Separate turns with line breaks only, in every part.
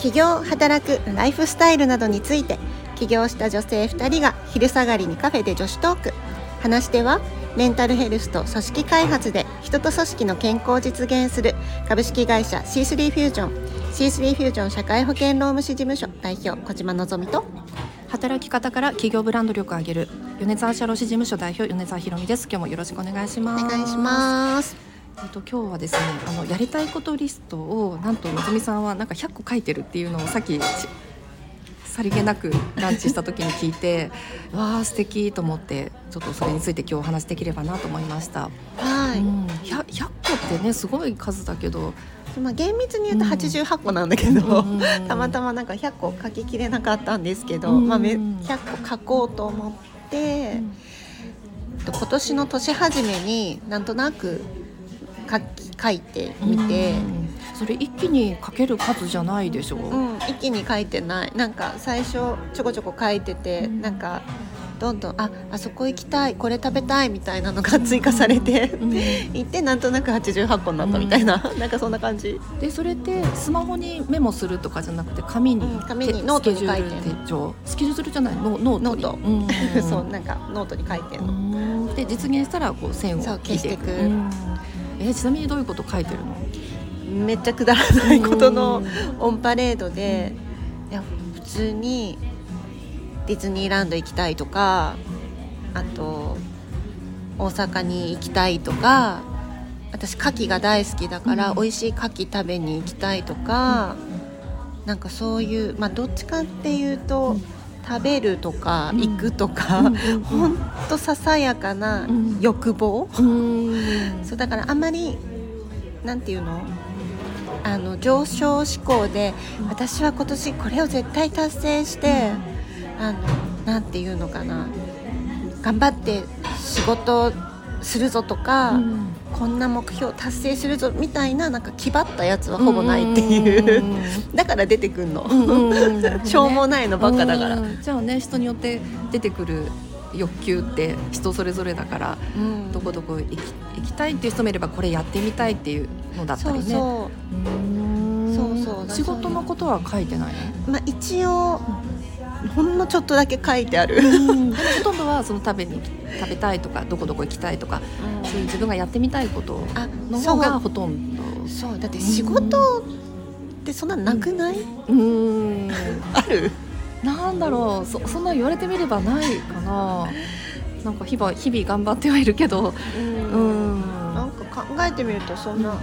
起業働くライフスタイルなどについて起業した女性2人が昼下がりにカフェで女子トーク。話し手はメンタルヘルスと組織開発で人と組織の健康を実現する株式会社 C3 フュージョン。C3 フュージョン社会保険労務士事務所代表小島のぞみと。
働き方から企業ブランド力を上げる米沢社労士事務所代表米沢ひろみです。今日もよろしくお願いします。
お願いします
えっと今日はですねあのやりたいことリストをなんとのぞみさんはなんか100個書いてるっていうのをさっきさりげなくランチした時に聞いて わあ素敵と思ってちょっとそれについて今日お話できればなと思いました。
はい、
うん。100, 100個ってねすごい数だけど。
まあ厳密に言うと88個なんだけど、
うん
たまたまなんか100個書ききれなかったんですけど、
うん
まあ、め100個書こうと思って、
うん。
今年の年始めになんとなく書き書いてみて、
うんそれ一気に書ける数じゃないでしょ？う。
うん一気に書いてない。なんか最初ちょこちょこ書いてて、
うん。
なんかどんどんああそこ行きたいこれ食べたいみたいなのが追加されて、
うん。
行ってなんとなく88個になったみたいな、なんかそんな感じ。
でそれってスマホにメモするとかじゃなくて紙に,
うん
て、
紙にノートに書いて
手帳スケジュールじゃないノノートに。
ノート。
うん。
そうなんかノートに書いてる
う
の。
ん。で実現したらこう線を
消していく。
うんえちなみにどういうこと書いてるの？
めっちゃくだらないことのオンパレードで、いや普通にディズニーランド行きたいとかあと大阪に行きたいとか私牡蠣が大好きだから、
うん。
美味しい牡蠣食べに行きたいとか、なんかそういうまあどっちかっていうと、
うん
食べるとか
うん。
行くとか、ほんとささやかな
うん。
欲望、
うん。
そうだからあんまりなんていうの？あの上昇志向で、
うん。
私は今年これを絶対達成して、あのなんていうのかな。頑張って仕事するぞとか、
うん。
こんな目標達成するぞみたいななんか気張ったやつはほぼないっていう、だから出てくんの、
ね。
しょうもないのばっかだから。
うん。じゃあね人によって出てくる欲求って人それぞれだから
うん。
どこどこ行き行きたいっていう人もいればこれやってみたいっていうのだったりね。
そう
う。ん。
そう
仕事のことは書いてない
う、まあ、一応ほんのちょっとだけ書いてある、
の、でもほとんどはその食べに食べたいとかどこどこ行きたいとかそういう自分がやってみたいこと
あ
の方がほとんど。
そう。だって仕事ってそんななくない、
うん。
ある？
なんだろう。そそんな言われてみればないかな。なんか日々日々頑張ってはいるけど。うん。
なんか考えてみるとそんな、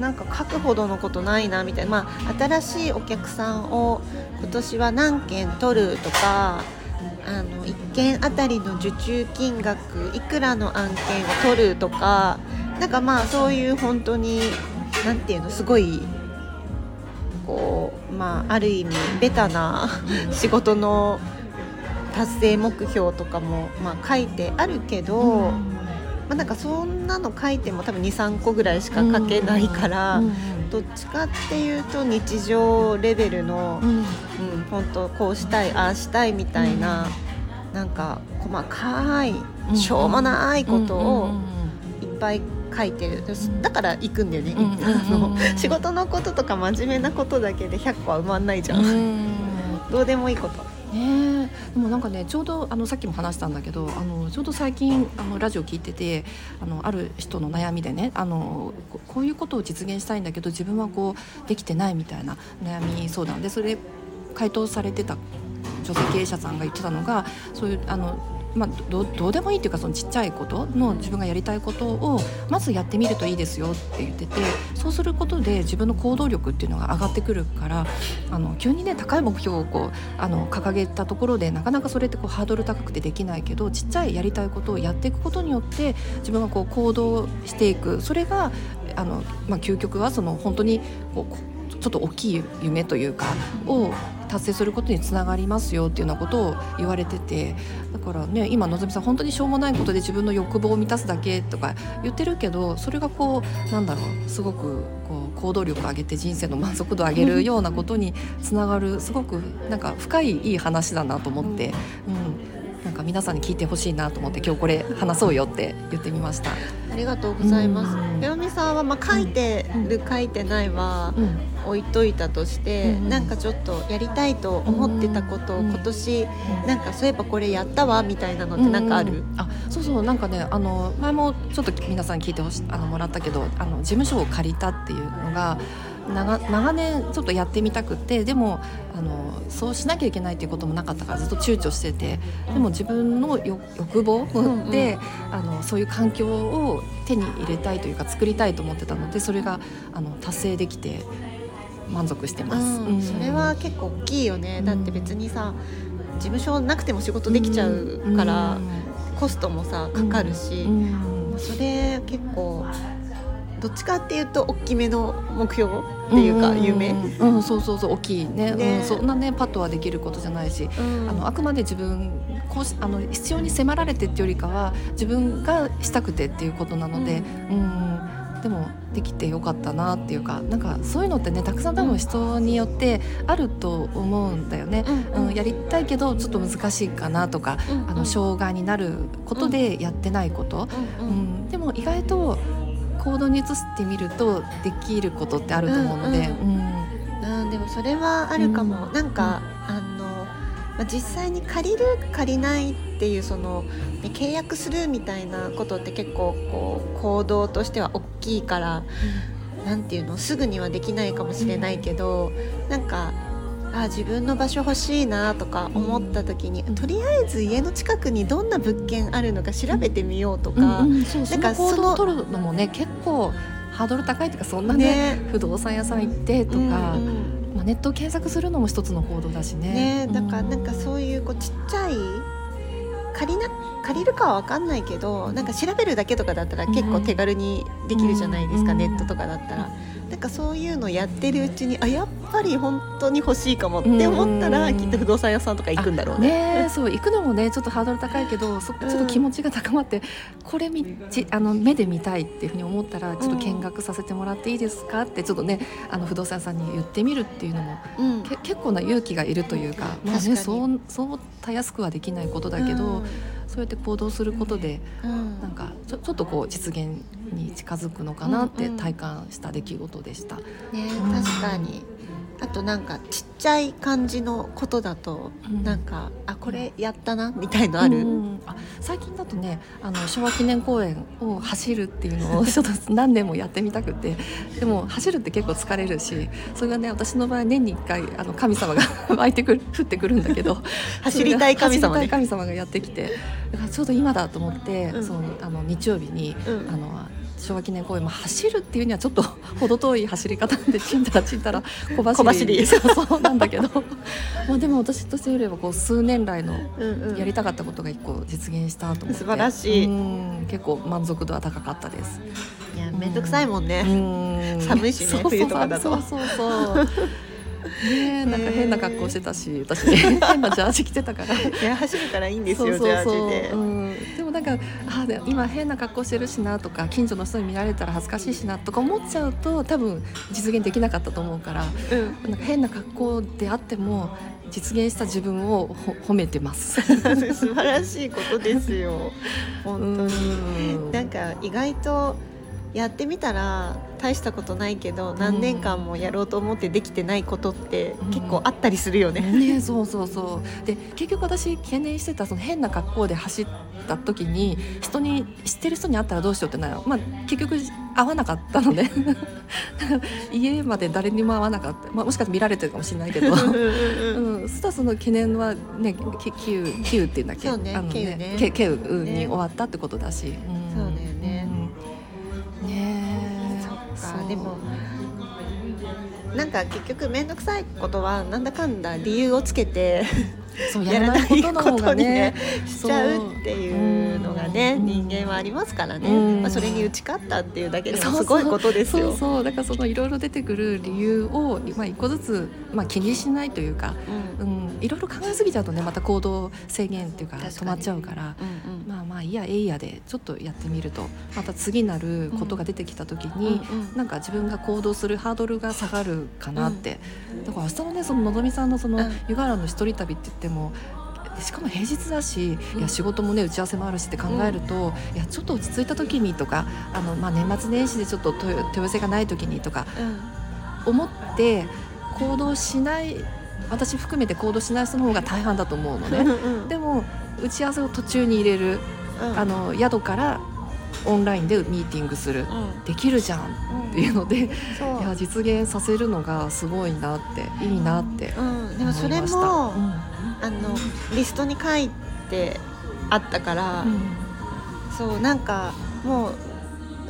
なんか書くほどのことないなみたいな、まあ、新しいお客さんを今年は何件取るとかあの1件あたりの受注金額いくらの案件を取るとかなんかまあそういう本当になんていうのすごいこうまあある意味ベタな 仕事の達成目標とかもまあ書いてあるけど。まあ、なんかそんなの書いても多分23個ぐらいしか書けないから、
うん
どっちかっていうと日常レベルの、
うん。
うん、本当こうしたいああしたいみたいな、なんか細かい
うん。
しょうもないこと
うん
を
うん
いっぱい書いてる。だから行くんだよね、仕事のこととか真面目なことだけで100個は埋まんないじゃん、
うん。
どうでもいいこと。
ねでもなんかねちょうどあのさっきも話したんだけどあのちょうど最近あのラジオ聞いててあのある人の悩みでねあのこういうことを実現したいんだけど自分はこうできてないみたいな悩み相談。でそれ回答されてた女性経営者さんが言ってたのがそういうあのまあ、どどうでもいいっていうかそのちっちゃいことの自分がやりたいことをまずやってみるといいですよって言っててそうすることで自分の行動力っていうのが上がってくるからあの急にね高い目標をこうあの掲げたところでなかなかそれってこうハードル高くてできないけどちっちゃいやりたいことをやっていくことによって自分がこう行動していく。それがあの、まあ、究極はその本当にこうちょっと大きい夢というかを達成することにつながりますよっていうようなことを言われててだからね今のぞみさん本当にしょうもないことで自分の欲望を満たすだけとか言ってるけどそれがこうなんだろうすごくこう行動力を上げて人生の満足度を上げるようなことにつながるすごくなんか深いいい話だなと思って、うん。なんか皆さんに聞いてほしいなと思って今日これ話そうよって言ってみました。
ありがとうございます
うん。
ペヨミさんはまあ書いてる書いてないは
うん
置いといたとして、
うん
なんかちょっとやりたいと思ってたことを
うん
今年なんかそういえばこれやったわみたいなのってなんかある？
うんうんあそうそうなんかねあの前もちょっと皆さんに聞いてほしあのもらったけどあの事務所を借りたっていうのが長長年ちょっとやってみたくてでもあのそうしなきゃいけないっていうこともなかったからずっと躊躇しててでも自分の欲欲望
んうん。
で、あのそういう環境を手に入れたいというか作りたいと思ってたのでそれがあの達成できて満足してます。
うん
うん。
それは結構大きいよね。
うん。
だって別にさ事務所なくても仕事できちゃうから、コストもさかかるし、
うん。
それ結構どっちかっていうと大きめの目標っていうか夢。
うんうん。うんそうそうそう大きいね。
ね。
うん、そんなねパッとはできることじゃないし、あのあくまで自分こうしあの必要に迫られてっていうよりかは自分がしたくてっていうことなので、うん。でもできてよかったなっていうかなんかそういうのってねたくさん多分人によってあると思うんだよね。
うん
うん、やりたいけどちょっと難しいかなとか、あの障害になることでやってないこと、
うんうん。
うん、でも意外と行動に移してみるとできることってあると思うので、
うん
うん
うん、でもそれはあるかも、
うん。
なんか、あの、まあ、実際に借りる借りないっていうその、ね、契約するみたいなことって結構こう行動としては大きいからなんていうの？すぐにはできないかもしれないけど、なんかあ自分の場所欲しいなとか思った時に、
うん。
とりあえず家の近くにどんな物件あるのか調べてみようと
うん
か、
うんそうそ
なんか
の行動
その
を取るのもね結構ハードル高いっていうかそんなね
ね。
不動産屋さん行ってとか、
うんうん
まあ、ネットを検索するのも一つの行動だしね。
ねだからなんかそういうこうちっちゃい借りな借りるかは分かんないけどなんか調べるだけとかだったら結構手軽にできるじゃないですか、
うん
ネットとかだったら。なんかそういうのやってるうちにあやっぱり本当に欲しいかもって思ったら、
うん
きっと不動産屋さんとか行くんだろうね。
ねそう行くのもねちょっとハードル高いけどそちょっと気持ちが高まって、これみちあの目で見たいっていうふうに思ったらちょっと見学させてもらっていいですか？ってちょっとねあの不動産屋さんに言ってみるっていうのも
うん。
け結構な勇気がいるというかまあねそうそうたやすくはできないことだけど、
うん
そうやって行動することで
うん。
なんかちょちょっとこう実現に近づくのかなって
うんうん。
体感した出来事でした。
ね確かにあとなんかちっちゃい感じのことだと、
うん。
なんかあこれやったなみたいのある、
うんあ最近だとねあの昭和記念公園を走るっていうのをちょっと何年もやってみたくてでも走るって結構疲れるしそれがね私の場合年に1回あの神様が 湧いてくる降ってくるんだけど
走りたい神様
神様がやってきてだからちょうど今だと思って、
うん。
そのあの日曜日に
うん。
あの昭和記念公園も走るっていうにはちょっと 程遠い走り方でちんたらちんたら小走り。そうそうなんだけど。まあでも私としてよりはこう数年来のやりたかったことが一個実現したと思って。
素晴らしい。
うん。結構満足度は高かったです。
いやめんどくさいもんね、
うん。
寒いしね冬とかだと。
そうそうそうねえなんか変な格好してたし私変なジャージ着てたから。
いや走れたらいいんですよジャージで、
うん、でもなんかあで今変な格好してるしなとか近所の人に見られたら恥ずかしいしなとか思っちゃうと多分実現できなかったと思うから
うん。
なんか変な格好であっても実現した自分をほ褒めてます。
素晴らしいことですよ。本当に、
うん。
なんか意外とやってみたら大したことないけど何年間もやろうと思ってできてないことって
うん。
結構あったりするよね。
ね、そうそうそう。で結局私懸念してたその変な格好で走った時に人に知ってる人に会ったらどうしようってなる、まあ、結局会わなかったので。家まで誰にも会わなかった、まあ、もしかして見られてるかもしれないけど。
うんうんうん
うん、そしたらその懸念はね、きキューっていうんだっけ、
ね
あの
キューね。
ケケウに
ね。
終わったってことだし、うん
でも。なんか結局面倒くさいことはなんだかんだ理由をつけて やらない
こと
に
がね
ね。しちゃうっていうのがね
う。ん
人間はありますからね、
うん。
まあ、それに打ち勝ったっていうだけで
そうそう。
もすごいことですよ。
そうそうだからそのいろいろ出てくる理由を、まあ、一個ずつ、まあ、気にしないというか、
うん。
うん、いろいろ考えすぎちゃうとねまた行動制限っていうか止まっちゃうから。
うん
あまあいいやえいやでちょっとやってみるとまた次なることが出てきた時に、
うんうん
なんか自分が行動するハードルが下がるかなって、だから明日のねそののぞみさんのその
うん。
湯河原の一人旅って言ってもしかも平日だし、いや仕事もね打ち合わせもあるしって考えると、いやちょっと落ち着いた時にとかあの、まあ、年末年始でちょっと問い問い合わせがない時にとか思って行動しない私含めて行動しない人の方が大半だと思うのね。
うん。
でも打ち合わせを途中に入れる、
うん。
あの宿からオンラインでミーティングする、
うん。
できるじゃん。っていうので、い
そう。
や実現させるのがすごいなっていいなって
うん、でもそれも、
うん
あのリストに書いてあったから、
うん。
そうなんかもう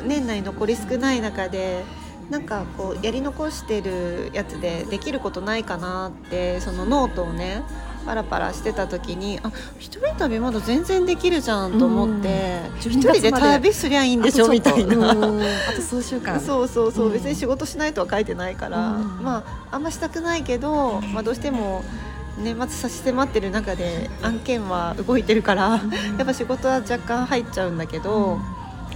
年内残り少ない中でなんかこうやり残してるやつでできることないかなってそのノートをねパラパラしてた時にあ一人旅まだ全然できるじゃんと思って
うん。
一人で旅すりゃいいんでしょみたいな。
あと数週間。
そうそうそう、
うん。
別に仕事しないとは書いてないから、
うん。
まああんましたくないけど、まあ、どうしても年末差し迫ってる中で案件は動いてるから、やっぱ仕事は若干入っちゃうんだけど、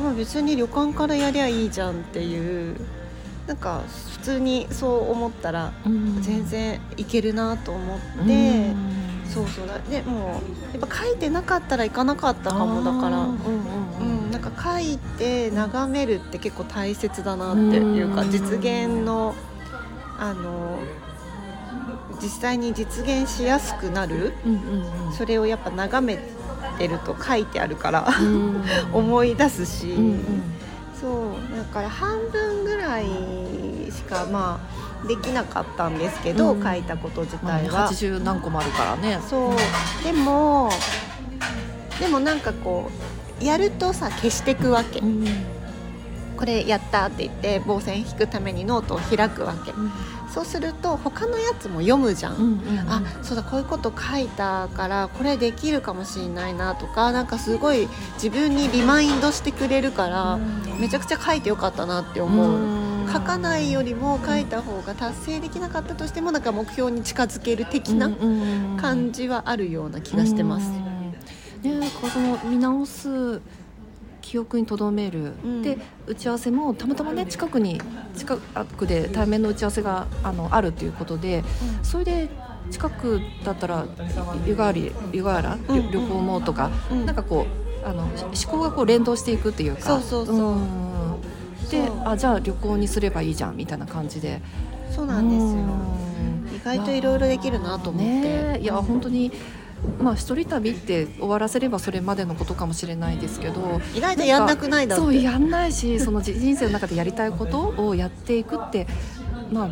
まあ、別に旅館からやりゃいいじゃんっていうなんか普通にそう思ったら
うん。
全然いけるなと思って、
うん。
そうそうだ。でもうやっぱ書いてなかったら行かなかったかもだから。
うんうん
う
うん。
ん、なんか書いて眺めるって結構大切だなっていうか
うん。
実現のあの実際に実現しやすくなる。
うんうんうん。
それをやっぱ眺めてると書いてあるから
うん。
思い出すし、
うんうん。
そうだから半分ぐらいしかまあできなかったんですけど、
うん。
書いたこと自
まあね
体は。
80何個もあるからね。
そう。でもでもなんかこうやるとさ消していくわけ。
うん。
これやったって言って棒線引くためにノートを開くわけ。そうすると他のやつも読むじゃん、
うんうんうん。
あそうだこういうこと書いたからこれできるかもしれないなとかなんかすごい自分にリマインドしてくれるからめちゃくちゃ書いてよかったなって思う、
ん
書かないよりも書いた方が達成できなかったとしてもなんか目標に近づける的な感じはあるような気がしてます。
うん。ね、この見直す記憶に留める、
うん。
で打ち合わせもたまたまね近くに近くで対面の打ち合わせがあのあるということでそれで近くだったら湯河原湯河原、
うん。うん
旅行もとか、
うん。
なんかこうあの思考がこう連動していくっていうか。
そうそうそうん
であじゃあ旅行にすればいいじゃんみたいな感じで。
そうなんですよ。
うん。
意外といろいろできるなと思って、
いや本当にまあ一人旅って終わらせればそれまでのことかもしれないですけど。
意外とやんなくないだって。
そうやんないしそのじ人生の中でやりたいことをやっていくってまあ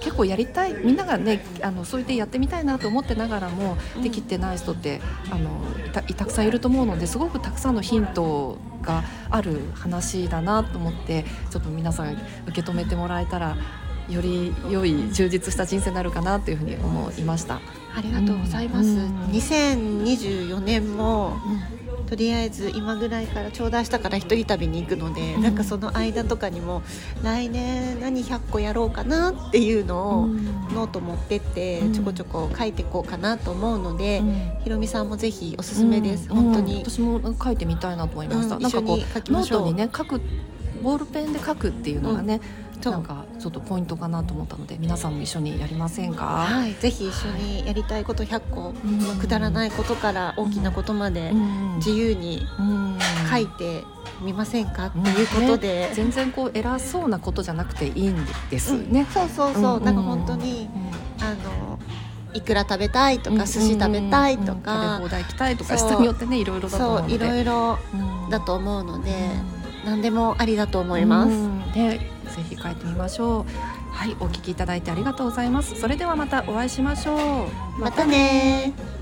結構やりたいみんながねあのそう言ってやってみたいなと思ってながらも、
うん。
できてない人ってあのたたくさんいると思うのですごくたくさんのヒントがある話だなと思ってちょっと皆さん受け止めてもらえたらより良い充実した人生になるかなというふうに思いました。
ありがとうございます、
うん。
2024年もとりあえず今ぐらいからちょうど明日から一人旅に行くので、
うん。
なんかその間とかにも来年何100個やろうかなっていうのをノート持ってって
うん。
ちょこちょこ書いていこうかなと思うので、
うん。
ひろみさんもぜひおすすめです、
うん。
本当に、
うん。私も書いてみたいなと思いました、
うん。
なんかこうノートにね書くボールペンで書くっていうのがね、
そう
なんかちょっとポイントかなと思ったので皆さんも一緒にやりませんか、
はい、ぜひ一緒にやりたいこと100個、
うん。
まあくだらないことから大きなことまで
うん。
自由に
うん。
書いてみませんか、っていうことで、
ね。全然こう偉そうなことじゃなくていいんです。
うん。
ね。
そうそうそう、
うん
なんか本当にあのいくら食べたいとか、寿司食べたいと
うんうんうん。
か
食べ放、題行きたいとか人によってねいろいろだと思うので。
そういろいろ
うん。
だと思うので、
うん。
何でもありだと思います。
うん。ね、ぜひ書いてみましょう。はい、お聞きいただいてありがとうございます。それではまたお会いしましょう。
またねー